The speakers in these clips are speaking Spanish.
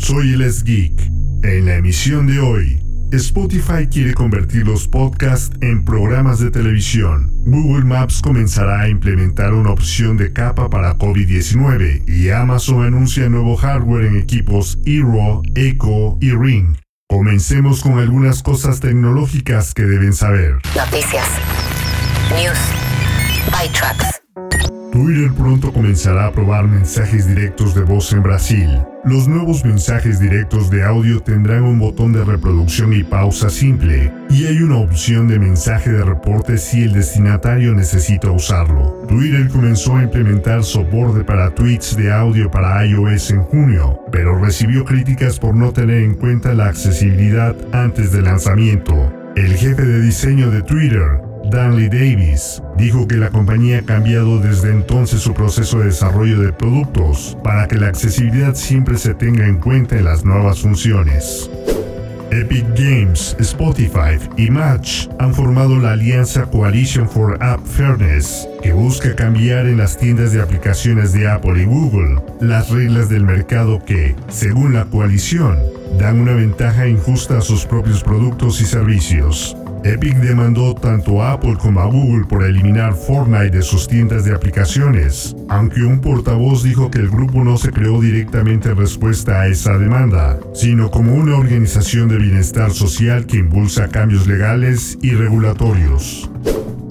Soy el Geek. En la emisión de hoy, Spotify quiere convertir los podcasts en programas de televisión. Google Maps comenzará a implementar una opción de capa para COVID-19 y Amazon anuncia nuevo hardware en equipos Eero, Echo y Ring. Comencemos con algunas cosas tecnológicas que deben saber. Noticias. News. ByTrax. Twitter pronto comenzará a probar mensajes directos de voz en Brasil. Los nuevos mensajes directos de audio tendrán un botón de reproducción y pausa simple, y hay una opción de mensaje de reporte si el destinatario necesita usarlo. Twitter comenzó a implementar soporte para tweets de audio para iOS en junio, pero recibió críticas por no tener en cuenta la accesibilidad antes del lanzamiento. El jefe de diseño de Twitter, Danley Davis dijo que la compañía ha cambiado desde entonces su proceso de desarrollo de productos para que la accesibilidad siempre se tenga en cuenta en las nuevas funciones. Epic Games, Spotify y Match han formado la alianza Coalition for App Fairness, que busca cambiar en las tiendas de aplicaciones de Apple y Google las reglas del mercado que, según la coalición, dan una ventaja injusta a sus propios productos y servicios. Epic demandó tanto a Apple como a Google por eliminar Fortnite de sus tiendas de aplicaciones, aunque un portavoz dijo que el grupo no se creó directamente en respuesta a esa demanda, sino como una organización de bienestar social que impulsa cambios legales y regulatorios.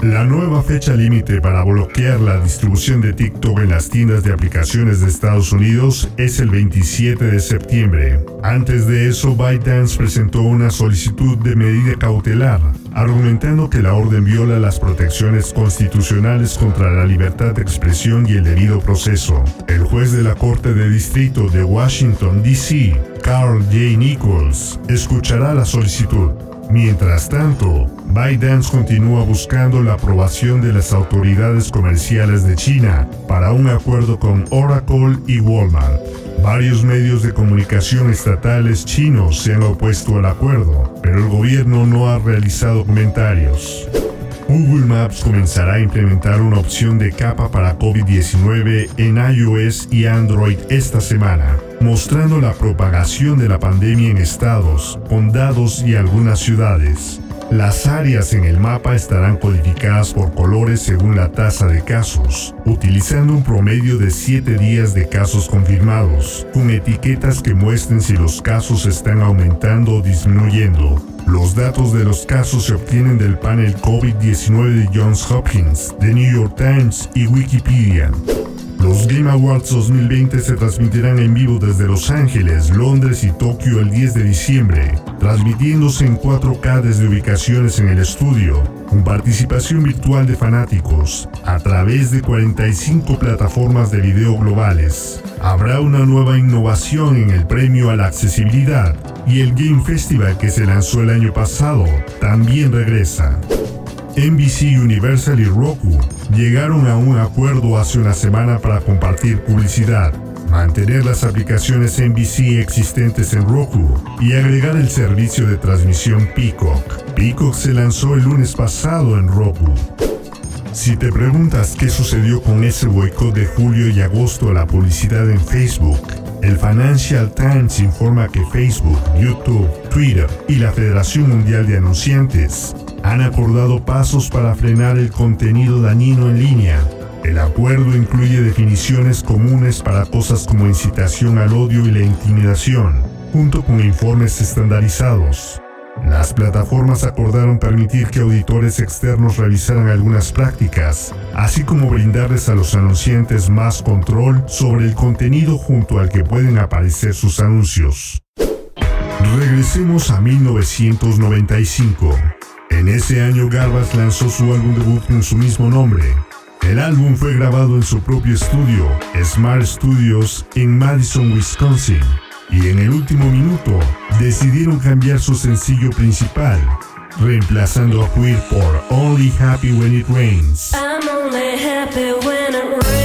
La nueva fecha límite para bloquear la distribución de TikTok en las tiendas de aplicaciones de Estados Unidos es el 27 de septiembre. Antes de eso, ByteDance presentó una solicitud de medida cautelar, argumentando que la orden viola las protecciones constitucionales contra la libertad de expresión y el debido proceso. El juez de la Corte de Distrito de Washington, D.C., Carl J. Nichols, escuchará la solicitud. Mientras tanto, ByteDance continúa buscando la aprobación de las autoridades comerciales de China para un acuerdo con Oracle y Walmart. Varios medios de comunicación estatales chinos se han opuesto al acuerdo, pero el gobierno no ha realizado comentarios. Google Maps comenzará a implementar una opción de capa para COVID-19 en iOS y Android esta semana, mostrando la propagación de la pandemia en estados, condados y algunas ciudades. Las áreas en el mapa estarán codificadas por colores según la tasa de casos, utilizando un promedio de 7 días de casos confirmados, con etiquetas que muestren si los casos están aumentando o disminuyendo. Los datos de los casos se obtienen del panel COVID-19 de Johns Hopkins, The New York Times y Wikipedia. Los Game Awards 2020 se transmitirán en vivo desde Los Ángeles, Londres y Tokio el 10 de diciembre, transmitiéndose en 4K desde ubicaciones en el estudio, con participación virtual de fanáticos, a través de 45 plataformas de video globales. Habrá una nueva innovación en el premio a la accesibilidad y el Game Festival que se lanzó el año pasado también regresa. NBC Universal y Roku llegaron a un acuerdo hace una semana para compartir publicidad, mantener las aplicaciones NBC existentes en Roku y agregar el servicio de transmisión Peacock. Peacock se lanzó el lunes pasado en Roku. Si te preguntas qué sucedió con ese boicot de julio y agosto a la publicidad en Facebook, el Financial Times informa que Facebook, YouTube, Twitter y la Federación Mundial de Anunciantes han acordado pasos para frenar el contenido dañino en línea. El acuerdo incluye definiciones comunes para cosas como incitación al odio y la intimidación, junto con informes estandarizados. Las plataformas acordaron permitir que auditores externos revisaran algunas prácticas, así como brindarles a los anunciantes más control sobre el contenido junto al que pueden aparecer sus anuncios. Regresemos a 1995. En ese año Garbage lanzó su álbum debut con su mismo nombre. El álbum fue grabado en su propio estudio, Smart Studios, en Madison, Wisconsin. y en el último minuto decidieron cambiar su sencillo principal, reemplazando a Queer por Only Happy When It Rains. Spotify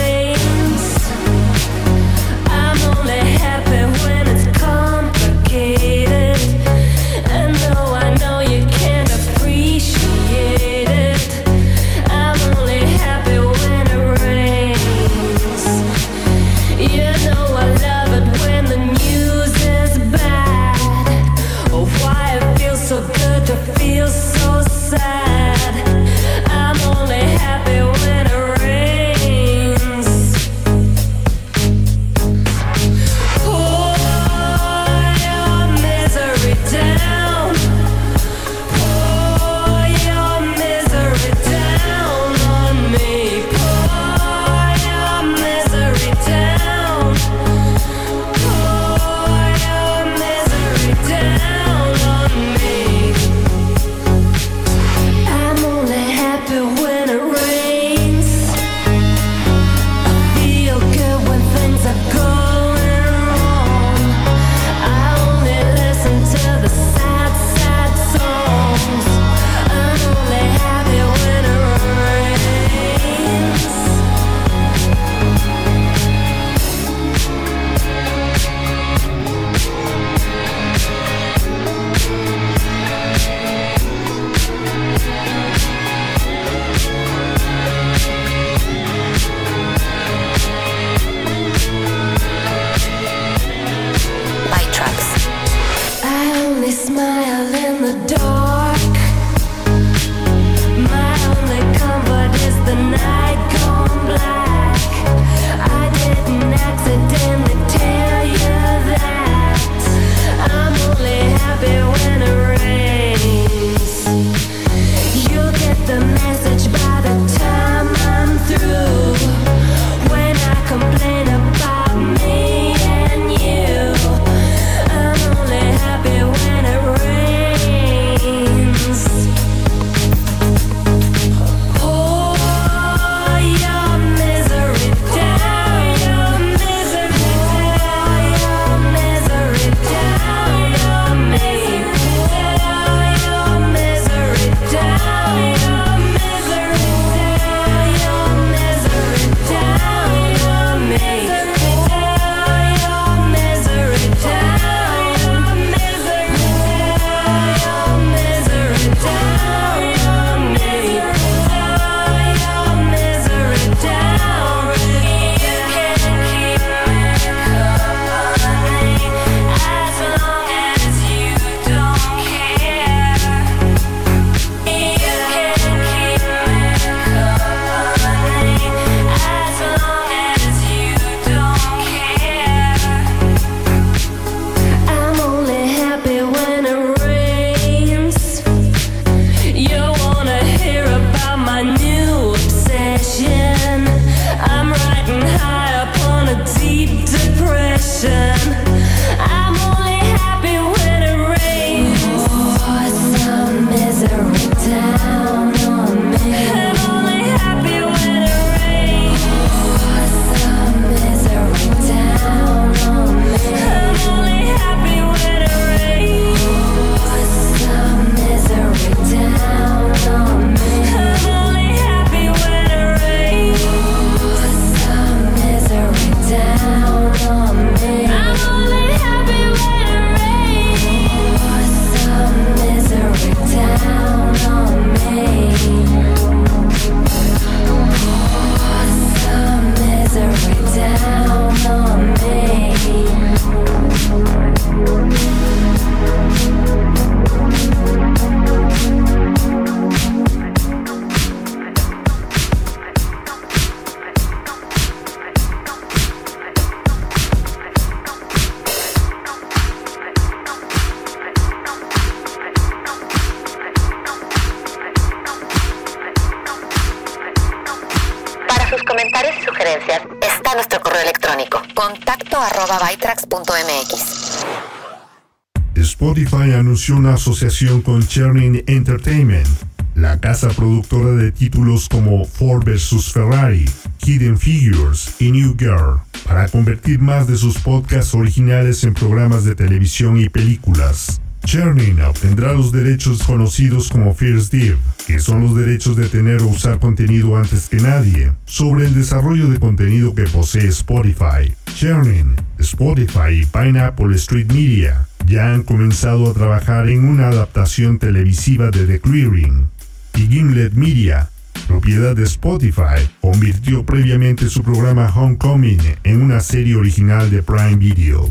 una asociación con Chernin Entertainment la casa productora de títulos como Ford vs Ferrari, Hidden Figures y New Girl, para convertir más de sus podcasts originales en programas de televisión y películas. Churning obtendrá los derechos conocidos como First Div, que son los derechos de tener o usar contenido antes que nadie, sobre el desarrollo de contenido que posee Spotify. Churning, Spotify y Pineapple Street Media ya han comenzado a trabajar en una adaptación televisiva de The Clearing. Y Gimlet Media, propiedad de Spotify, convirtió previamente su programa Homecoming en una serie original de Prime Video.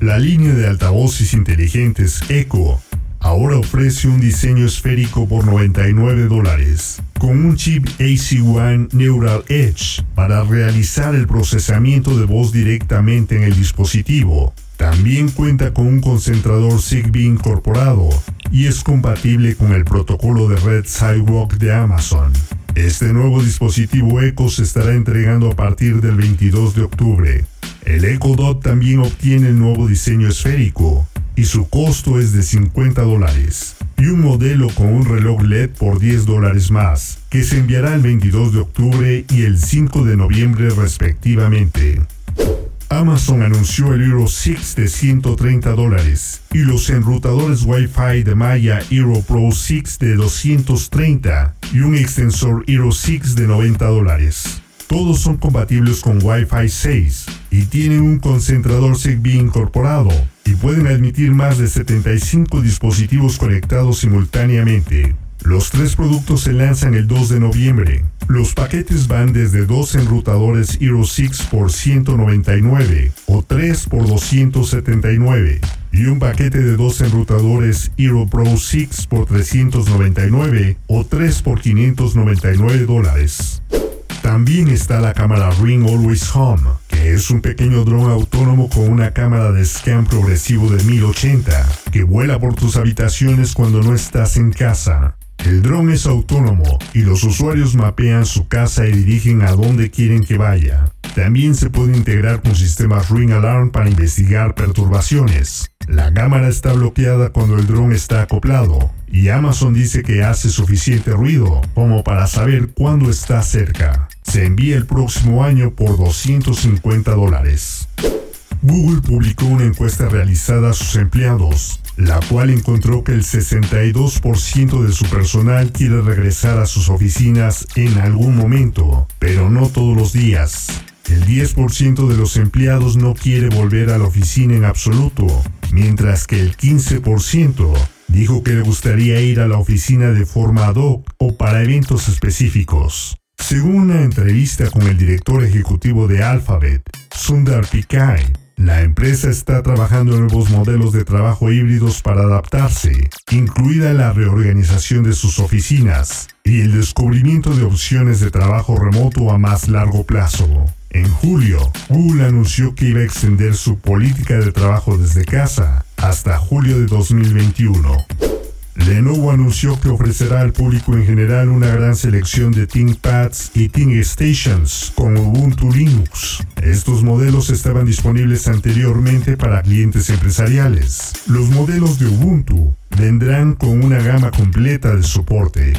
La línea de altavoces inteligentes Echo ahora ofrece un diseño esférico por 99 dólares, con un chip AC1 Neural Edge para realizar el procesamiento de voz directamente en el dispositivo. También cuenta con un concentrador Zigbee incorporado y es compatible con el protocolo de red Sidewalk de Amazon. Este nuevo dispositivo Echo se estará entregando a partir del 22 de octubre. El Echo Dot también obtiene el nuevo diseño esférico y su costo es de 50 dólares y un modelo con un reloj LED por 10 dólares más, que se enviará el 22 de octubre y el 5 de noviembre respectivamente. Amazon anunció el Hero 6 de 130 dólares y los enrutadores Wi-Fi de Maya Hero Pro 6 de 230 y un extensor Hero 6 de 90 dólares. Todos son compatibles con Wi-Fi 6 y tienen un concentrador Zigbee incorporado y pueden admitir más de 75 dispositivos conectados simultáneamente. Los tres productos se lanzan el 2 de noviembre. Los paquetes van desde dos enrutadores Hero 6 por 199 o 3 por 279 y un paquete de dos enrutadores Hero Pro 6 por 399 o 3 por 599 dólares. También está la cámara Ring Always Home, que es un pequeño dron autónomo con una cámara de scan progresivo de 1080, que vuela por tus habitaciones cuando no estás en casa. El dron es autónomo y los usuarios mapean su casa y dirigen a dónde quieren que vaya. También se puede integrar con sistemas Ring Alarm para investigar perturbaciones. La cámara está bloqueada cuando el dron está acoplado y Amazon dice que hace suficiente ruido como para saber cuándo está cerca. Se envía el próximo año por 250 dólares. Google publicó una encuesta realizada a sus empleados, la cual encontró que el 62% de su personal quiere regresar a sus oficinas en algún momento, pero no todos los días. El 10% de los empleados no quiere volver a la oficina en absoluto, mientras que el 15% dijo que le gustaría ir a la oficina de forma ad hoc o para eventos específicos. Según una entrevista con el director ejecutivo de Alphabet, Sundar Pichai, la empresa está trabajando en nuevos modelos de trabajo híbridos para adaptarse, incluida la reorganización de sus oficinas y el descubrimiento de opciones de trabajo remoto a más largo plazo. En julio, Google anunció que iba a extender su política de trabajo desde casa hasta julio de 2021. Lenovo anunció que ofrecerá al público en general una gran selección de ThinkPads y ThinkStations con Ubuntu Linux. Estos modelos estaban disponibles anteriormente para clientes empresariales. Los modelos de Ubuntu vendrán con una gama completa de soporte.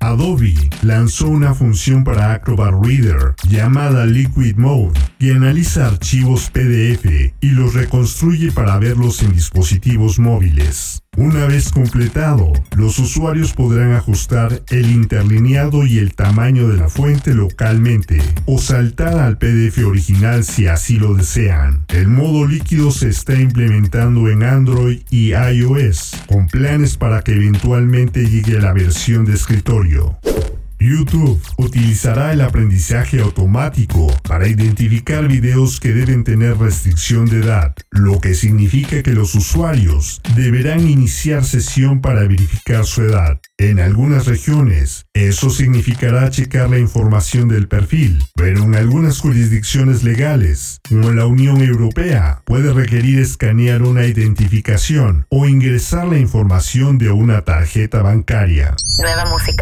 Adobe lanzó una función para Acrobat Reader llamada Liquid Mode que analiza archivos PDF y los reconstruye para verlos en dispositivos móviles. Una vez completado, los usuarios podrán ajustar el interlineado y el tamaño de la fuente localmente o saltar al PDF original si así lo desean. El modo líquido se está implementando en Android y iOS, con planes para que eventualmente llegue a la versión de escritorio. YouTube utilizará el aprendizaje automático para identificar videos que deben tener restricción de edad, lo que significa que los usuarios deberán iniciar sesión para verificar su edad. En algunas regiones, eso significará checar la información del perfil, pero en algunas jurisdicciones legales, como la Unión Europea, puede requerir escanear una identificación o ingresar la información de una tarjeta bancaria. Nueva música.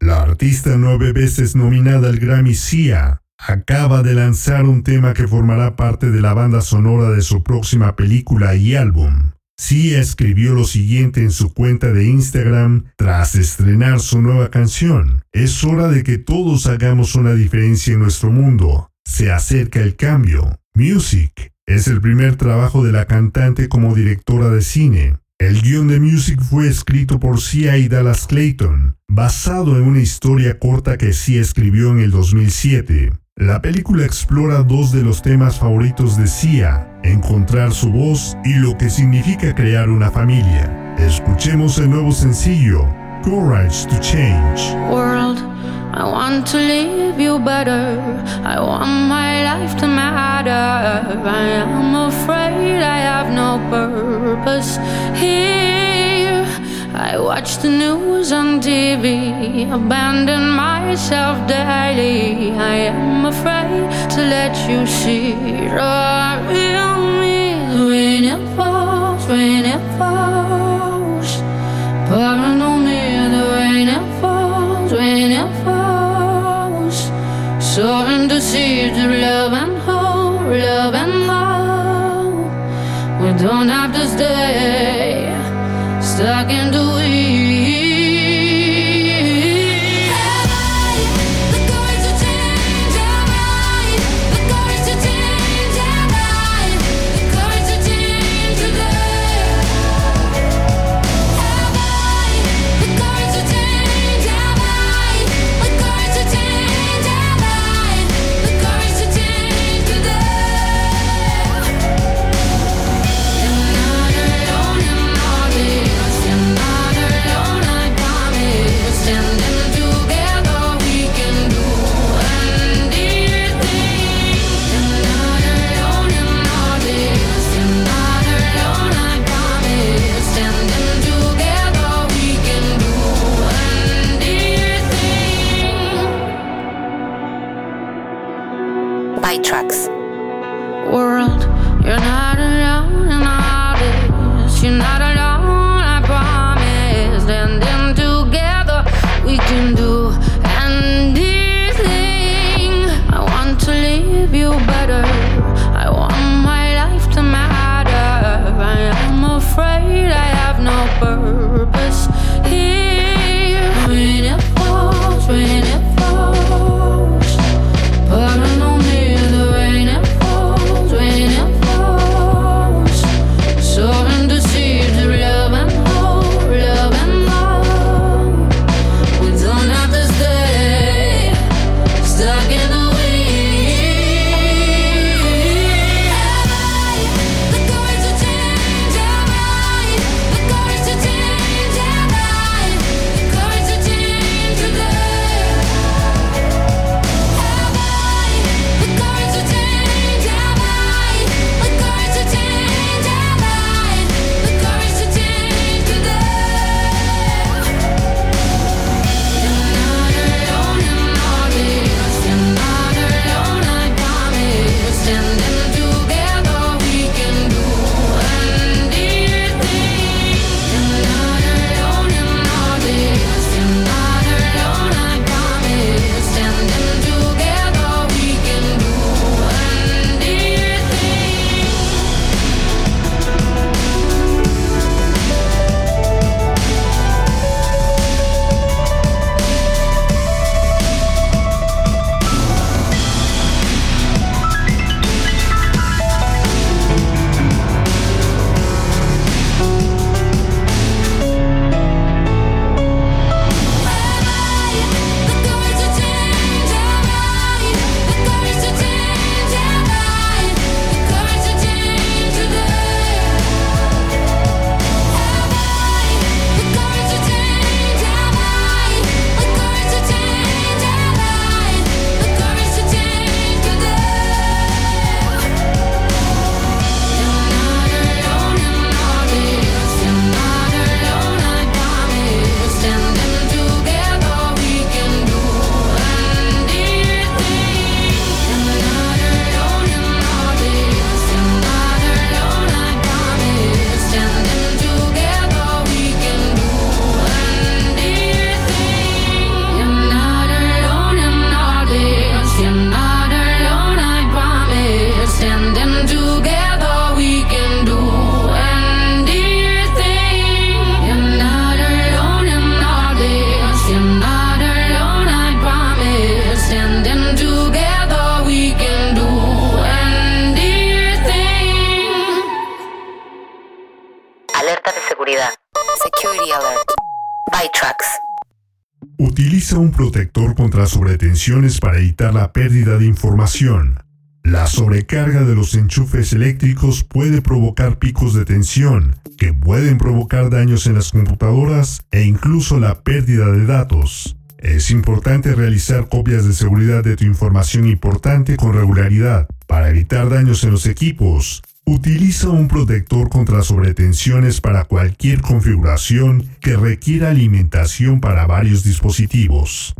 La artista nueve veces nominada al Grammy Sia acaba de lanzar un tema que formará parte de la banda sonora de su próxima película y álbum. Sia escribió lo siguiente en su cuenta de Instagram tras estrenar su nueva canción. Es hora de que todos hagamos una diferencia en nuestro mundo. Se acerca el cambio. Music es el primer trabajo de la cantante como directora de cine. El guion de Music fue escrito por Sia y Dallas Clayton, basado en una historia corta que Sia escribió en el 2007. La película explora dos de los temas favoritos de Sia, encontrar su voz y lo que significa crear una familia. Escuchemos el nuevo sencillo, Courage to Change. I want to leave you better. I want my life to matter. I am afraid I have no purpose here. I watch the news on TV, abandon myself daily. I am afraid to let you see the real me. When it falls, when it falls, pouring Soaring the suburb. Security Alert. By Trucks. Utiliza un protector contra sobretensiones para evitar la pérdida de información. La sobrecarga de los enchufes eléctricos puede provocar picos de tensión, que pueden provocar daños en las computadoras e incluso la pérdida de datos. Es importante realizar copias de seguridad de tu información importante con regularidad para evitar daños en los equipos. Utiliza un protector contra sobretensiones para cualquier configuración que requiera alimentación para varios dispositivos.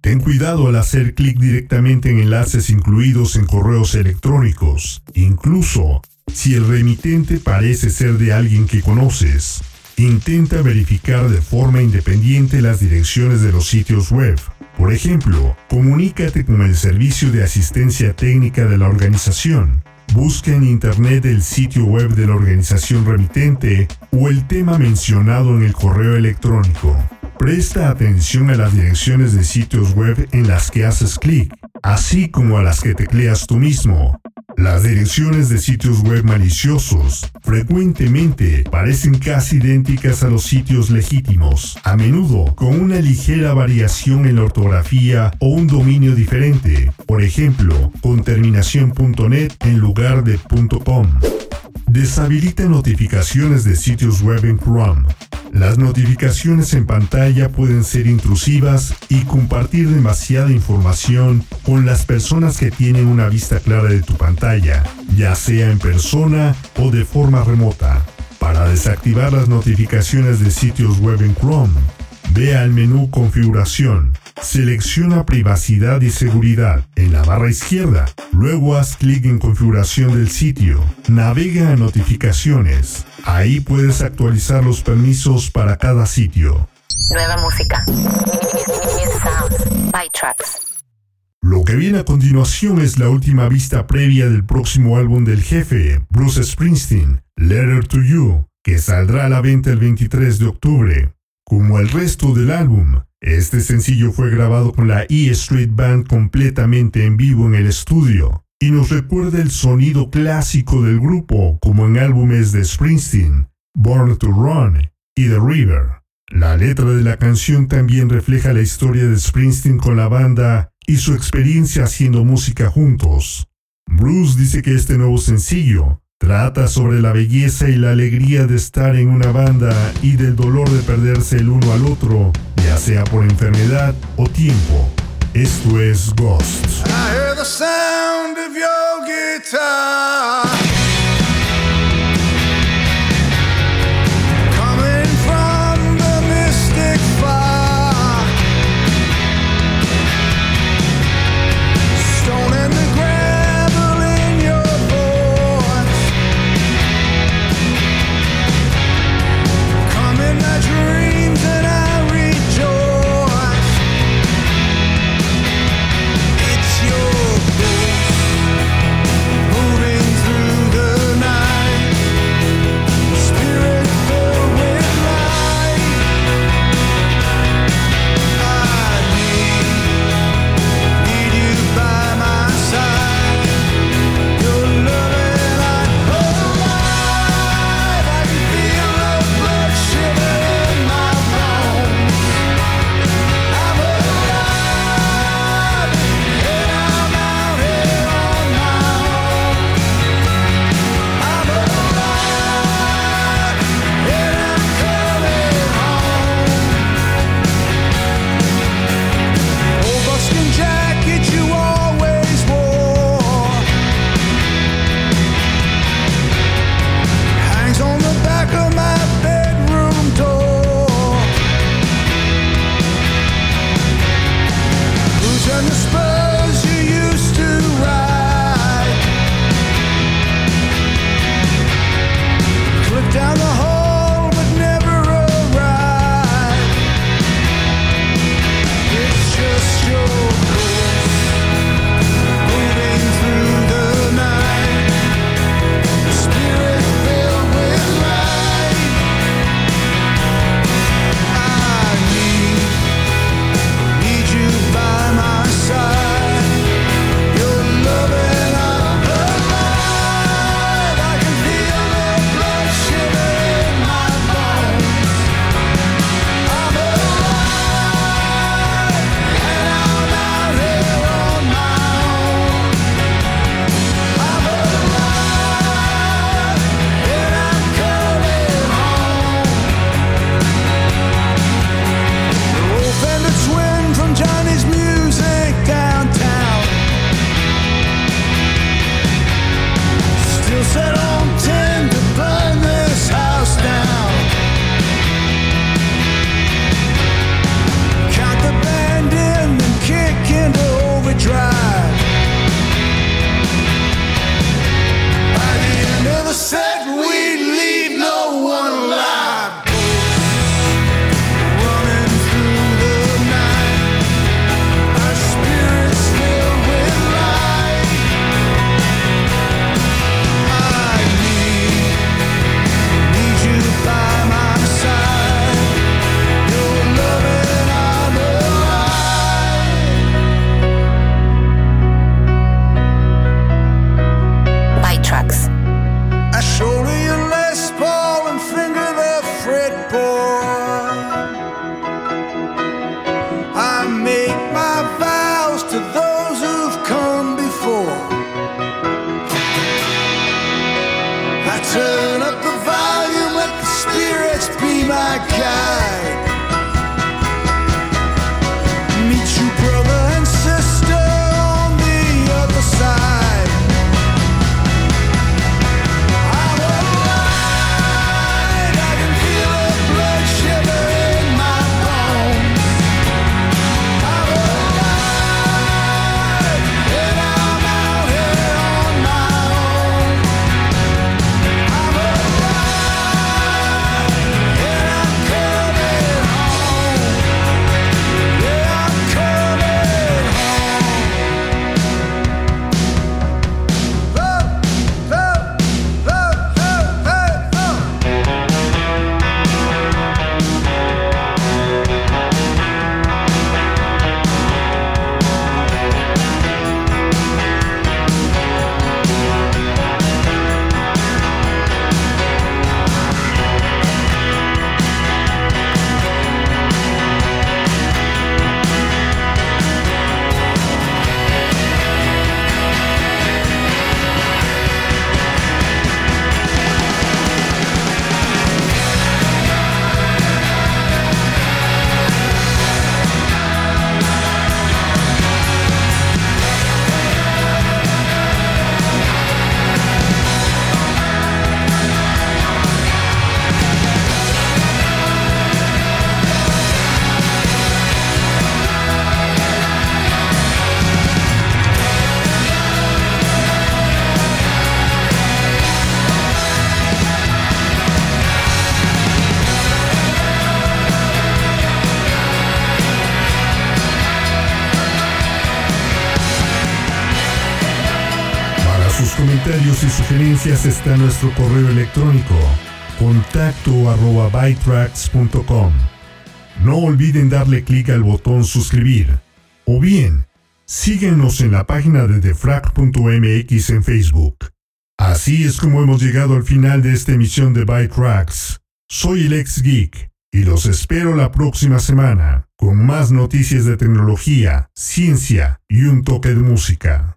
Ten cuidado al hacer clic directamente en enlaces incluidos en correos electrónicos, incluso si el remitente parece ser de alguien que conoces. Intenta verificar de forma independiente las direcciones de los sitios web. Por ejemplo, comunícate con el servicio de asistencia técnica de la organización. Busca en Internet el sitio web de la organización remitente o el tema mencionado en el correo electrónico. Presta atención a las direcciones de sitios web en las que haces clic, así como a las que tecleas tú mismo. Las direcciones de sitios web maliciosos frecuentemente parecen casi idénticas a los sitios legítimos, a menudo con una ligera variación en la ortografía o un dominio diferente, por ejemplo, con terminación .net en lugar de .com. Deshabilita notificaciones de sitios web en Chrome. Las notificaciones en pantalla pueden ser intrusivas y compartir demasiada información con las personas que tienen una vista clara de tu pantalla, ya sea en persona o de forma remota. Para desactivar las notificaciones de sitios web en Chrome, ve al menú Configuración Selecciona Privacidad y Seguridad en la barra izquierda. Luego haz clic en Configuración del sitio. Navega a Notificaciones. Ahí puedes actualizar los permisos para cada sitio. Nueva música. By Trucks. Lo que viene a continuación es la última vista previa del próximo álbum del jefe, Bruce Springsteen, Letter to You, que saldrá a la venta el 23 de octubre. Como el resto del álbum, este sencillo fue grabado con la E Street Band completamente en vivo en el estudio y nos recuerda el sonido clásico del grupo como en álbumes de Springsteen, Born to Run y The River. La letra de la canción también refleja la historia de Springsteen con la banda y su experiencia haciendo música juntos. Bruce dice que este nuevo sencillo Trata sobre la belleza y la alegría de estar en una banda y del dolor de perderse el uno al otro, ya sea por enfermedad o tiempo. Esto es Ghost. Comentarios y sugerencias está nuestro correo electrónico contacto arroba No olviden darle clic al botón suscribir o bien síguenos en la página de defrag.mx en Facebook. Así es como hemos llegado al final de esta emisión de Byte Tracks. Soy el ex geek y los espero la próxima semana con más noticias de tecnología, ciencia y un toque de música.